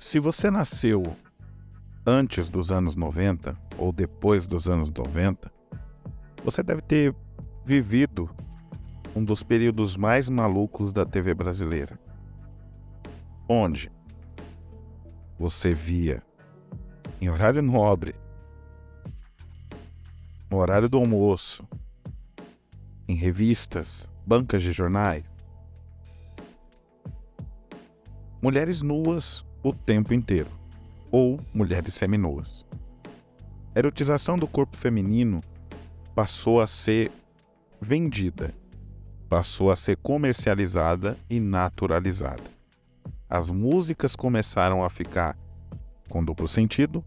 Se você nasceu antes dos anos 90 ou depois dos anos 90, você deve ter vivido um dos períodos mais malucos da TV brasileira. Onde você via em horário nobre, no horário do almoço, em revistas, bancas de jornais, mulheres nuas o tempo inteiro, ou mulheres seminuas. A erotização do corpo feminino passou a ser vendida, passou a ser comercializada e naturalizada. As músicas começaram a ficar com duplo sentido,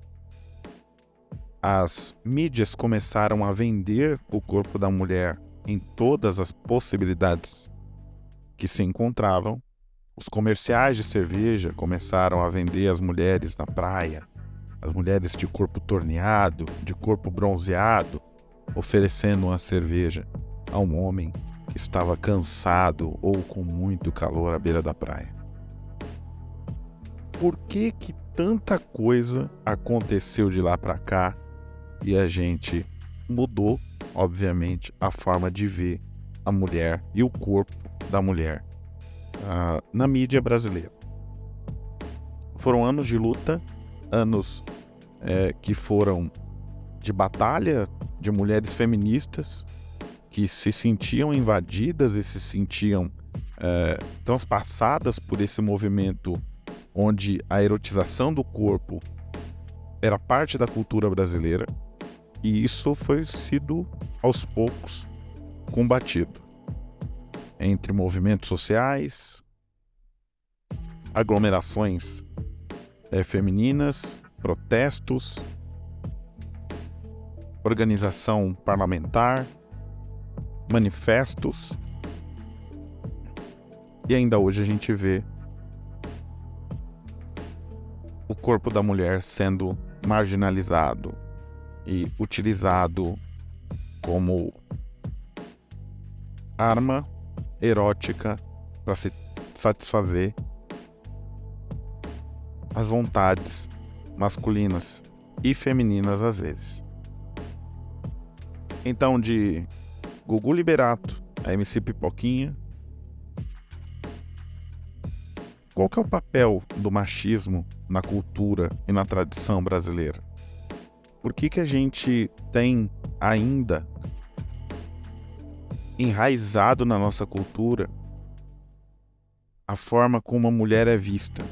as mídias começaram a vender o corpo da mulher em todas as possibilidades que se encontravam os comerciais de cerveja começaram a vender as mulheres na praia, as mulheres de corpo torneado, de corpo bronzeado, oferecendo uma cerveja a um homem que estava cansado ou com muito calor à beira da praia. Por que que tanta coisa aconteceu de lá para cá e a gente mudou, obviamente, a forma de ver a mulher e o corpo da mulher uh, na mídia brasileira. Foram anos de luta, anos é, que foram de batalha de mulheres feministas que se sentiam invadidas e se sentiam é, transpassadas por esse movimento onde a erotização do corpo era parte da cultura brasileira e isso foi sido aos poucos combatido entre movimentos sociais, aglomerações é, femininas, protestos, organização parlamentar, manifestos. E ainda hoje a gente vê o corpo da mulher sendo marginalizado e utilizado como arma erótica para se satisfazer as vontades masculinas e femininas às vezes. Então, de Gugu Liberato a MC Pipoquinha, qual que é o papel do machismo na cultura e na tradição brasileira? Por que, que a gente tem ainda enraizado na nossa cultura a forma como a mulher é vista.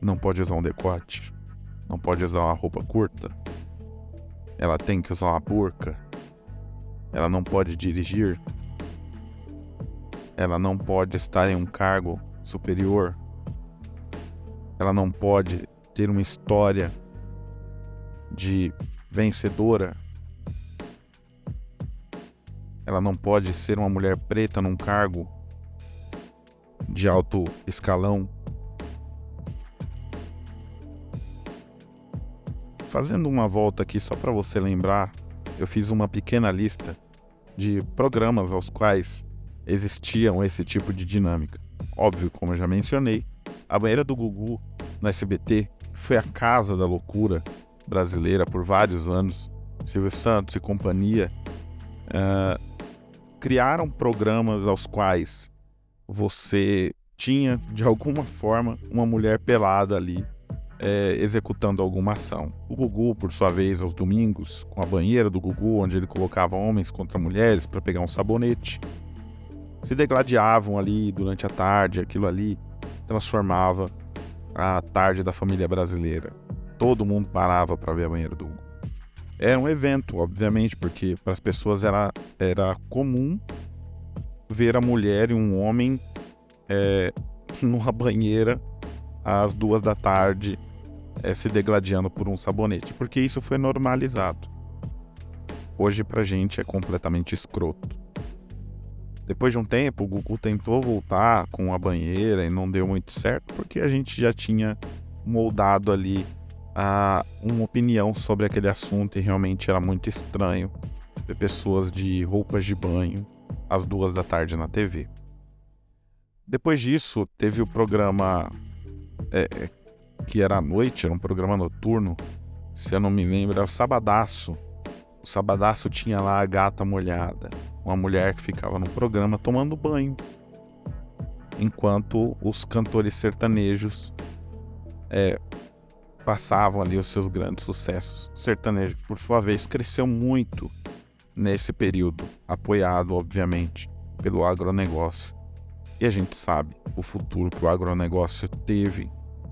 Não pode usar um decote, não pode usar uma roupa curta, ela tem que usar uma burca, ela não pode dirigir, ela não pode estar em um cargo superior, ela não pode ter uma história de vencedora ela não pode ser uma mulher preta num cargo de alto escalão. Fazendo uma volta aqui só para você lembrar, eu fiz uma pequena lista de programas aos quais existiam esse tipo de dinâmica. Óbvio, como eu já mencionei, a banheira do Gugu no SBT foi a casa da loucura brasileira por vários anos. Silvio Santos e companhia uh, criaram programas aos quais você tinha, de alguma forma, uma mulher pelada ali é, executando alguma ação. O Gugu, por sua vez, aos domingos, com a banheira do Gugu, onde ele colocava homens contra mulheres para pegar um sabonete, se degladiavam ali durante a tarde, aquilo ali transformava a tarde da família brasileira. Todo mundo parava para ver a banheira do Gugu. Era um evento, obviamente, porque para as pessoas era, era comum ver a mulher e um homem é, numa banheira às duas da tarde é, se degladiando por um sabonete, porque isso foi normalizado. Hoje pra gente é completamente escroto. Depois de um tempo, o Gugu tentou voltar com a banheira e não deu muito certo, porque a gente já tinha moldado ali uma opinião sobre aquele assunto e realmente era muito estranho ver pessoas de roupas de banho às duas da tarde na TV. Depois disso, teve o programa é, que era à noite, era um programa noturno, se eu não me lembro, era o Sabadaço. O Sabadaço tinha lá a gata molhada, uma mulher que ficava no programa tomando banho, enquanto os cantores sertanejos é, passavam ali os seus grandes sucessos. O sertanejo, por sua vez, cresceu muito nesse período, apoiado, obviamente, pelo agronegócio. E a gente sabe o futuro que o agronegócio teve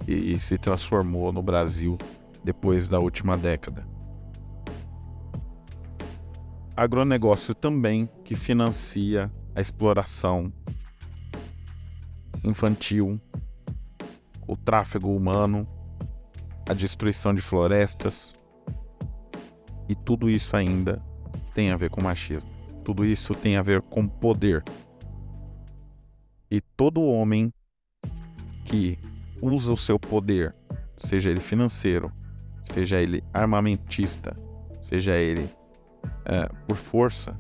e, se transformou no Brasil depois da última década. Agronegócio também que financia a exploração infantil, o tráfego humano, a destruição de florestas. E tudo isso ainda tem a ver com machismo. Tudo isso tem a ver com poder. E todo homem que usa o seu poder, seja ele financeiro, seja ele armamentista, seja ele é, por força,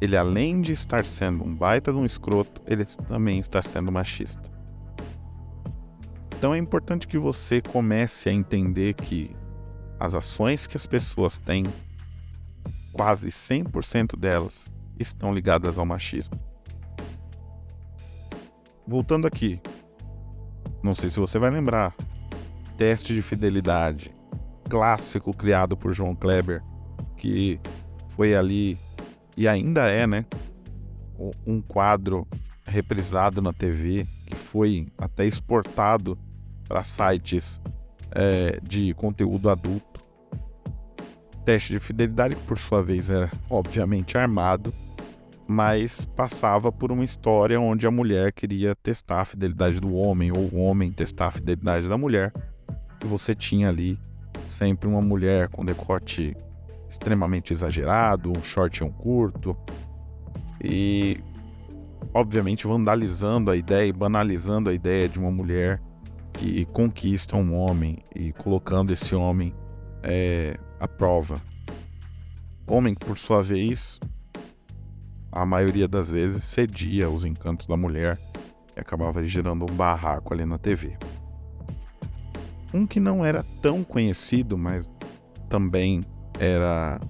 ele além de estar sendo um baita de um escroto, ele também está sendo machista. Então é importante que você comece a entender que as ações que as pessoas têm, quase 100% delas, estão ligadas ao machismo. Voltando aqui, não sei se você vai lembrar. Teste de fidelidade, clássico criado por João Kleber, que foi ali e ainda é, né? Um quadro reprisado na TV que foi até exportado para sites é, de conteúdo adulto. Teste de fidelidade, que por sua vez era obviamente armado, mas passava por uma história onde a mulher queria testar a fidelidade do homem, ou o homem testar a fidelidade da mulher. E você tinha ali sempre uma mulher com decote extremamente exagerado, um short um curto. E obviamente vandalizando a ideia e banalizando a ideia de uma mulher que conquista um homem e colocando esse homem é, à prova. Homem por sua vez, a maioria das vezes cedia aos encantos da mulher e acabava gerando um barraco ali na TV. Um que não era tão conhecido, mas também era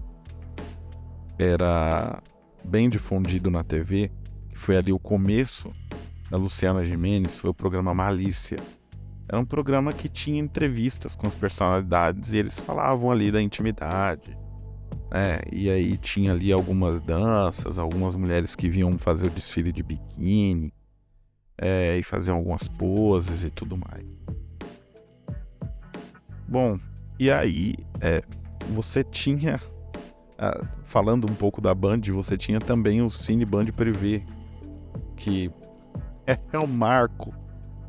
era bem difundido na TV, que foi ali o começo da Luciana Gimenez, foi o programa Malícia. Era um programa que tinha entrevistas com as personalidades e eles falavam ali da intimidade, é, e aí tinha ali algumas danças, algumas mulheres que vinham fazer o desfile de biquíni é, e faziam algumas poses e tudo mais. Bom, e aí é, você tinha, falando um pouco da Band, você tinha também o Cine Band Privé, que é um marco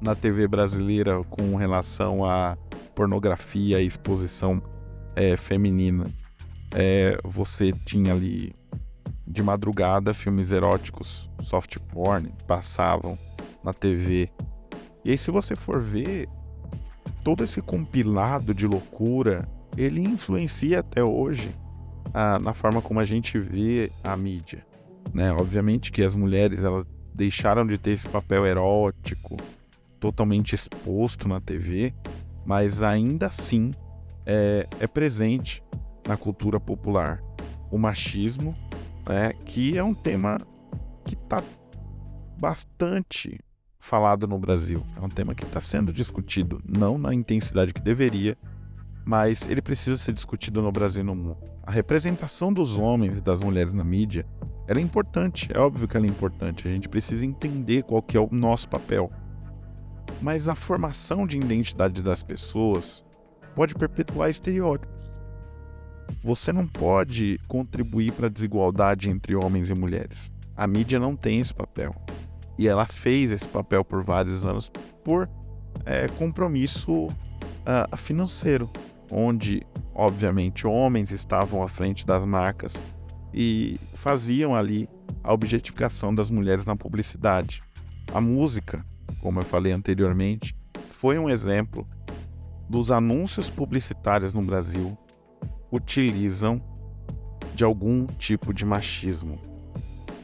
na TV brasileira com relação à pornografia e exposição é, feminina é, você tinha ali de madrugada filmes eróticos, soft porn, passavam na TV. E aí, se você for ver, todo esse compilado de loucura, ele influencia até hoje a, na forma como a gente vê a mídia. Né? Obviamente que as mulheres elas deixaram de ter esse papel erótico totalmente exposto na TV, mas ainda assim é, é presente na cultura popular o machismo, né, que é um tema que está bastante falado no Brasil. É um tema que está sendo discutido, não na intensidade que deveria, mas ele precisa ser discutido no Brasil e no mundo. A representação dos homens e das mulheres na mídia ela é importante, é óbvio que ela é importante. A gente precisa entender qual que é o nosso papel. Mas a formação de identidade das pessoas pode perpetuar estereótipos. Você não pode contribuir para a desigualdade entre homens e mulheres. A mídia não tem esse papel. E ela fez esse papel por vários anos por é, compromisso uh, financeiro, onde, obviamente, homens estavam à frente das marcas e faziam ali a objetificação das mulheres na publicidade. A música, como eu falei anteriormente, foi um exemplo dos anúncios publicitários no Brasil utilizam de algum tipo de machismo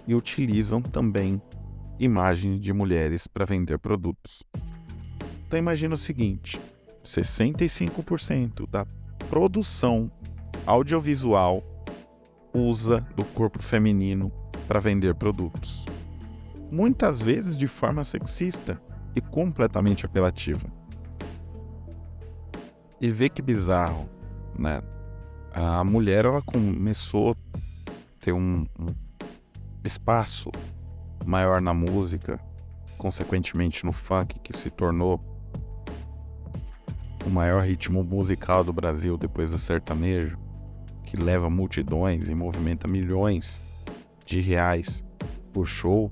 e utilizam também imagens de mulheres para vender produtos. Então imagina o seguinte: 65% da produção audiovisual usa do corpo feminino para vender produtos. Muitas vezes de forma sexista e completamente apelativa. E vê que bizarro, né? A mulher ela começou a ter um, um espaço maior na música, consequentemente no funk, que se tornou o maior ritmo musical do Brasil depois do sertanejo, que leva multidões e movimenta milhões de reais por show,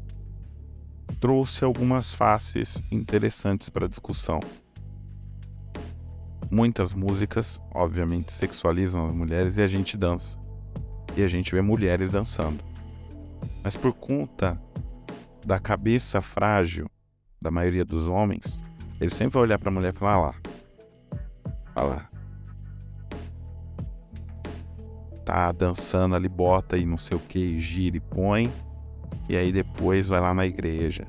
trouxe algumas faces interessantes para discussão. Muitas músicas, obviamente, sexualizam as mulheres e a gente dança. E a gente vê mulheres dançando. Mas por conta da cabeça frágil da maioria dos homens, ele sempre vai olhar para a mulher e falar: ah lá, olha lá. Tá dançando ali, bota e não sei o que, gira e põe. E aí depois vai lá na igreja.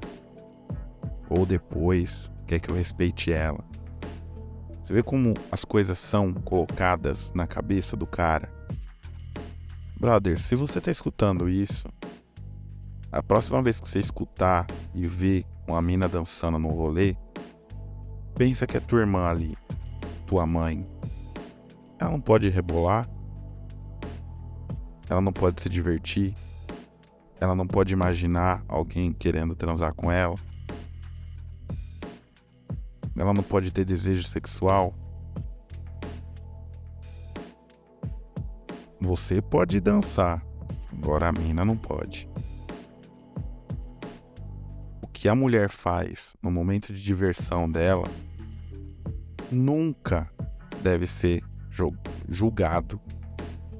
Ou depois quer que eu respeite ela. Você vê como as coisas são colocadas na cabeça do cara. Brother, se você tá escutando isso, a próxima vez que você escutar e ver uma mina dançando no rolê, pensa que é tua irmã ali tua mãe, ela não pode rebolar, ela não pode se divertir, ela não pode imaginar alguém querendo transar com ela, ela não pode ter desejo sexual. Você pode dançar, agora a mina não pode. O que a mulher faz no momento de diversão dela nunca deve ser julgado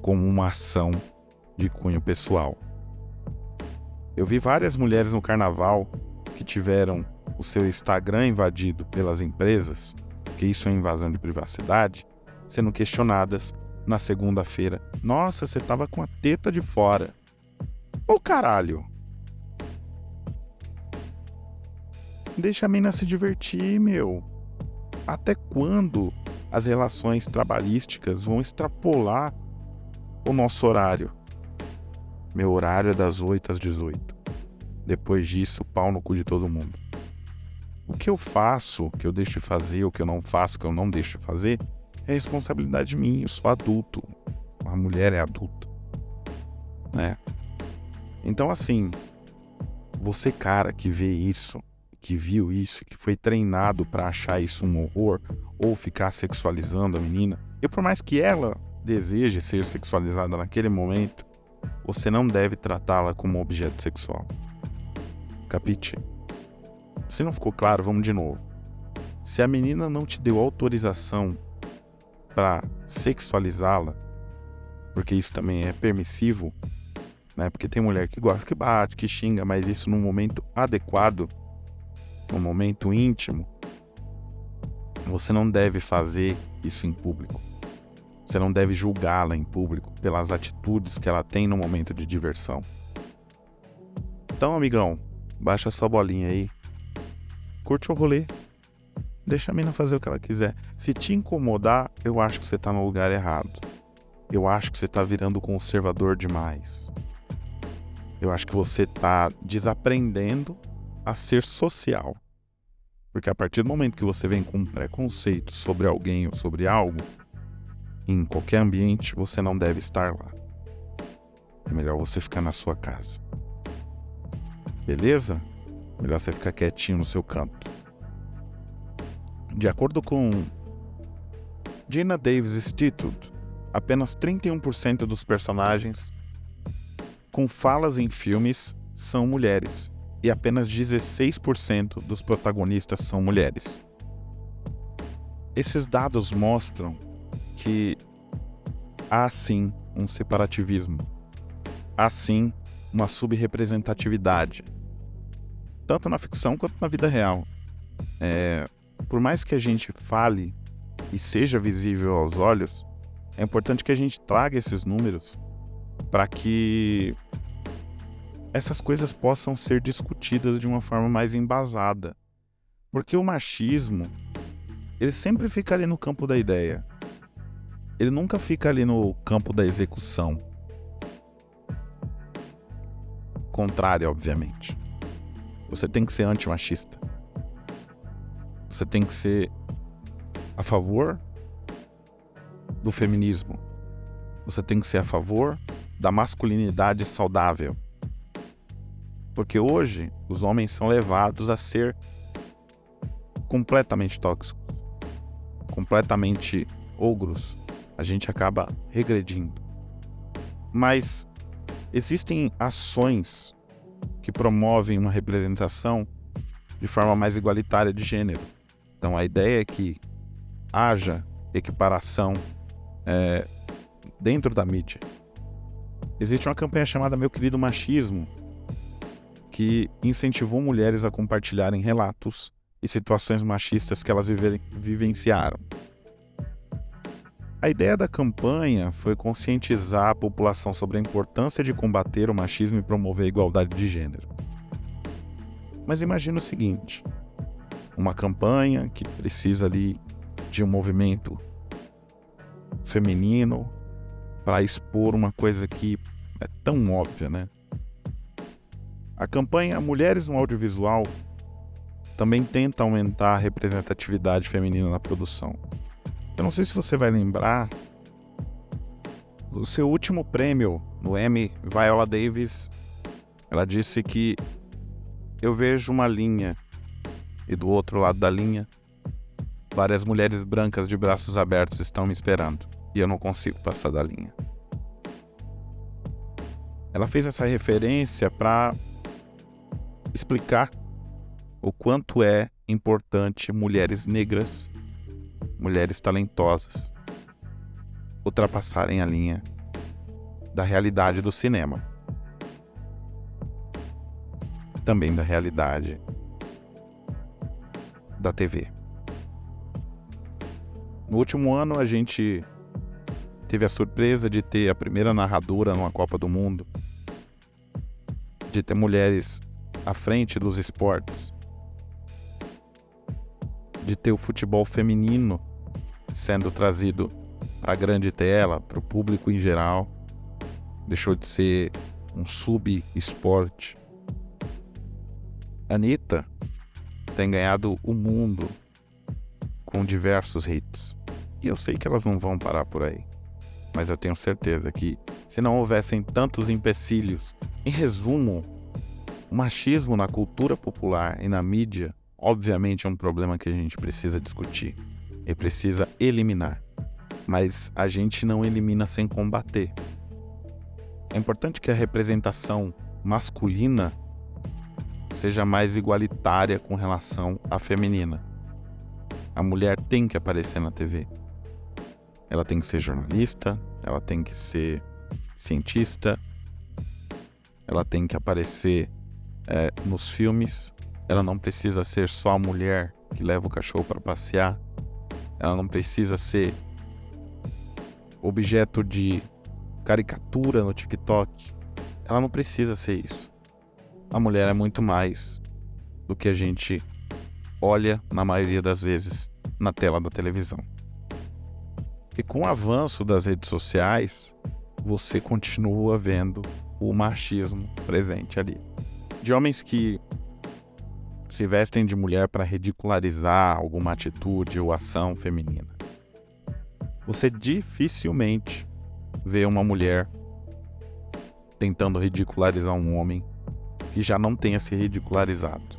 como uma ação de cunho pessoal. Eu vi várias mulheres no carnaval que tiveram o seu Instagram invadido pelas empresas, que isso é invasão de privacidade, sendo questionadas na segunda-feira. Nossa, você tava com a teta de fora. Ô caralho! Deixa a mina se divertir, meu até quando as relações trabalhísticas vão extrapolar o nosso horário? Meu horário é das 8 às 18. Depois disso, pau no cu de todo mundo. O que eu faço, que eu deixo de fazer, o que eu não faço, que eu não deixo de fazer, é responsabilidade minha. Eu sou adulto. A mulher é adulta. Né? Então, assim, você, cara, que vê isso, que viu isso, que foi treinado para achar isso um horror ou ficar sexualizando a menina, e por mais que ela deseje ser sexualizada naquele momento, você não deve tratá-la como objeto sexual. Capite? Se não ficou claro, vamos de novo. Se a menina não te deu autorização para sexualizá-la, porque isso também é permissivo, né? Porque tem mulher que gosta que bate, que xinga, mas isso num momento adequado no momento íntimo, você não deve fazer isso em público. Você não deve julgá-la em público pelas atitudes que ela tem no momento de diversão. Então, amigão, baixa sua bolinha aí. Curte o rolê. Deixa a mina fazer o que ela quiser. Se te incomodar, eu acho que você tá no lugar errado. Eu acho que você tá virando conservador demais. Eu acho que você tá desaprendendo a ser social. Porque a partir do momento que você vem com um preconceito sobre alguém ou sobre algo, em qualquer ambiente, você não deve estar lá. É melhor você ficar na sua casa. Beleza? Melhor você ficar quietinho no seu canto. De acordo com Gina Davis Institute, apenas 31% dos personagens com falas em filmes são mulheres e apenas 16% dos protagonistas são mulheres. Esses dados mostram que há sim um separativismo, há sim uma subrepresentatividade, tanto na ficção quanto na vida real. É, por mais que a gente fale e seja visível aos olhos, é importante que a gente traga esses números para que essas coisas possam ser discutidas de uma forma mais embasada. Porque o machismo, ele sempre fica ali no campo da ideia. Ele nunca fica ali no campo da execução. Contrário, obviamente. Você tem que ser antimachista. Você tem que ser a favor do feminismo. Você tem que ser a favor da masculinidade saudável. Porque hoje os homens são levados a ser completamente tóxicos, completamente ogros. A gente acaba regredindo. Mas existem ações que promovem uma representação de forma mais igualitária de gênero. Então a ideia é que haja equiparação é, dentro da mídia. Existe uma campanha chamada Meu Querido Machismo, que incentivou mulheres a compartilharem relatos e situações machistas que elas vivenciaram. A ideia da campanha foi conscientizar a população sobre a importância de combater o machismo e promover a igualdade de gênero. Mas imagina o seguinte: uma campanha que precisa ali de um movimento feminino para expor uma coisa que é tão óbvia, né? A campanha Mulheres no Audiovisual também tenta aumentar a representatividade feminina na produção. Eu não sei se você vai lembrar, o seu último prêmio no Emmy, Viola Davis, ela disse que eu vejo uma linha e do outro lado da linha, várias mulheres brancas de braços abertos estão me esperando e eu não consigo passar da linha. Ela fez essa referência para explicar o quanto é importante mulheres negras, mulheres talentosas, ultrapassarem a linha da realidade do cinema. Também da realidade da TV. No último ano, a gente teve a surpresa de ter a primeira narradora numa Copa do Mundo, de ter mulheres à frente dos esportes, de ter o futebol feminino sendo trazido para a grande tela, para o público em geral. Deixou de ser um sub-esporte. Anitta tem ganhado o mundo com diversos hits. E eu sei que elas não vão parar por aí. Mas eu tenho certeza que, se não houvessem tantos empecilhos, em resumo, o machismo na cultura popular e na mídia, obviamente, é um problema que a gente precisa discutir e precisa eliminar. Mas a gente não elimina sem combater. É importante que a representação masculina seja mais igualitária com relação à feminina. A mulher tem que aparecer na TV. Ela tem que ser jornalista, ela tem que ser cientista, ela tem que aparecer é, nos filmes. Ela não precisa ser só a mulher que leva o cachorro para passear. Ela não precisa ser objeto de caricatura no TikTok. Ela não precisa ser isso a mulher é muito mais do que a gente olha, na maioria das vezes, na tela da televisão. E com o avanço das redes sociais, você continua vendo o machismo presente ali. De homens que se vestem de mulher para ridicularizar alguma atitude ou ação feminina. Você dificilmente vê uma mulher tentando ridicularizar um homem que já não tenha se ridicularizado.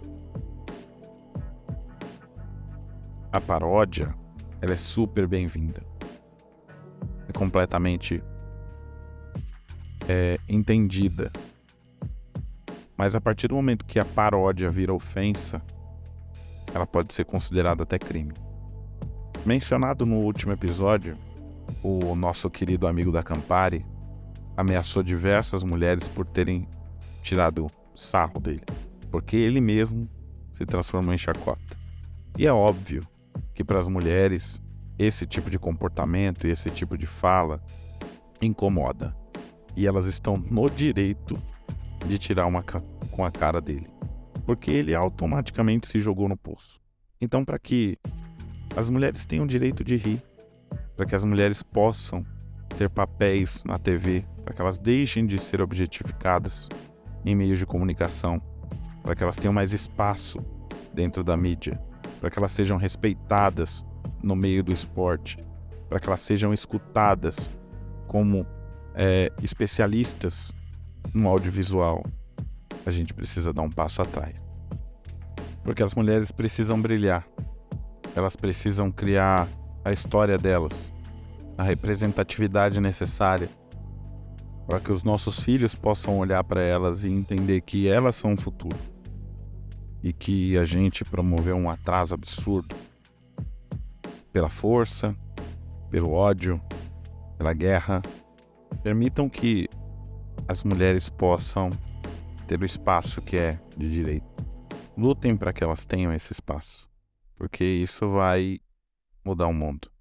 A paródia, ela é super bem-vinda. É completamente é, entendida. Mas a partir do momento que a paródia vira ofensa, ela pode ser considerada até crime. Mencionado no último episódio, o nosso querido amigo da Campari ameaçou diversas mulheres por terem tirado sarro dele, porque ele mesmo se transformou em chacota. E é óbvio que para as mulheres esse tipo de comportamento e esse tipo de fala incomoda. E elas estão no direito de tirar uma com a cara dele, porque ele automaticamente se jogou no poço. Então, para que as mulheres o direito de rir, para que as mulheres possam ter papéis na TV, para que elas deixem de ser objetificadas em meios de comunicação, para que elas tenham mais espaço dentro da mídia, para que elas sejam respeitadas no meio do esporte, para que elas sejam escutadas como é, especialistas no audiovisual, a gente precisa dar um passo atrás. Porque as mulheres precisam brilhar, elas precisam criar a história delas, a representatividade necessária para que os nossos filhos possam olhar para elas e entender que elas são o futuro e que a gente promoveu um atraso absurdo pela força, pelo ódio, pela guerra. Permitam que as mulheres possam ter o espaço que é de direito. Lutem para que elas tenham esse espaço, porque isso vai mudar o mundo.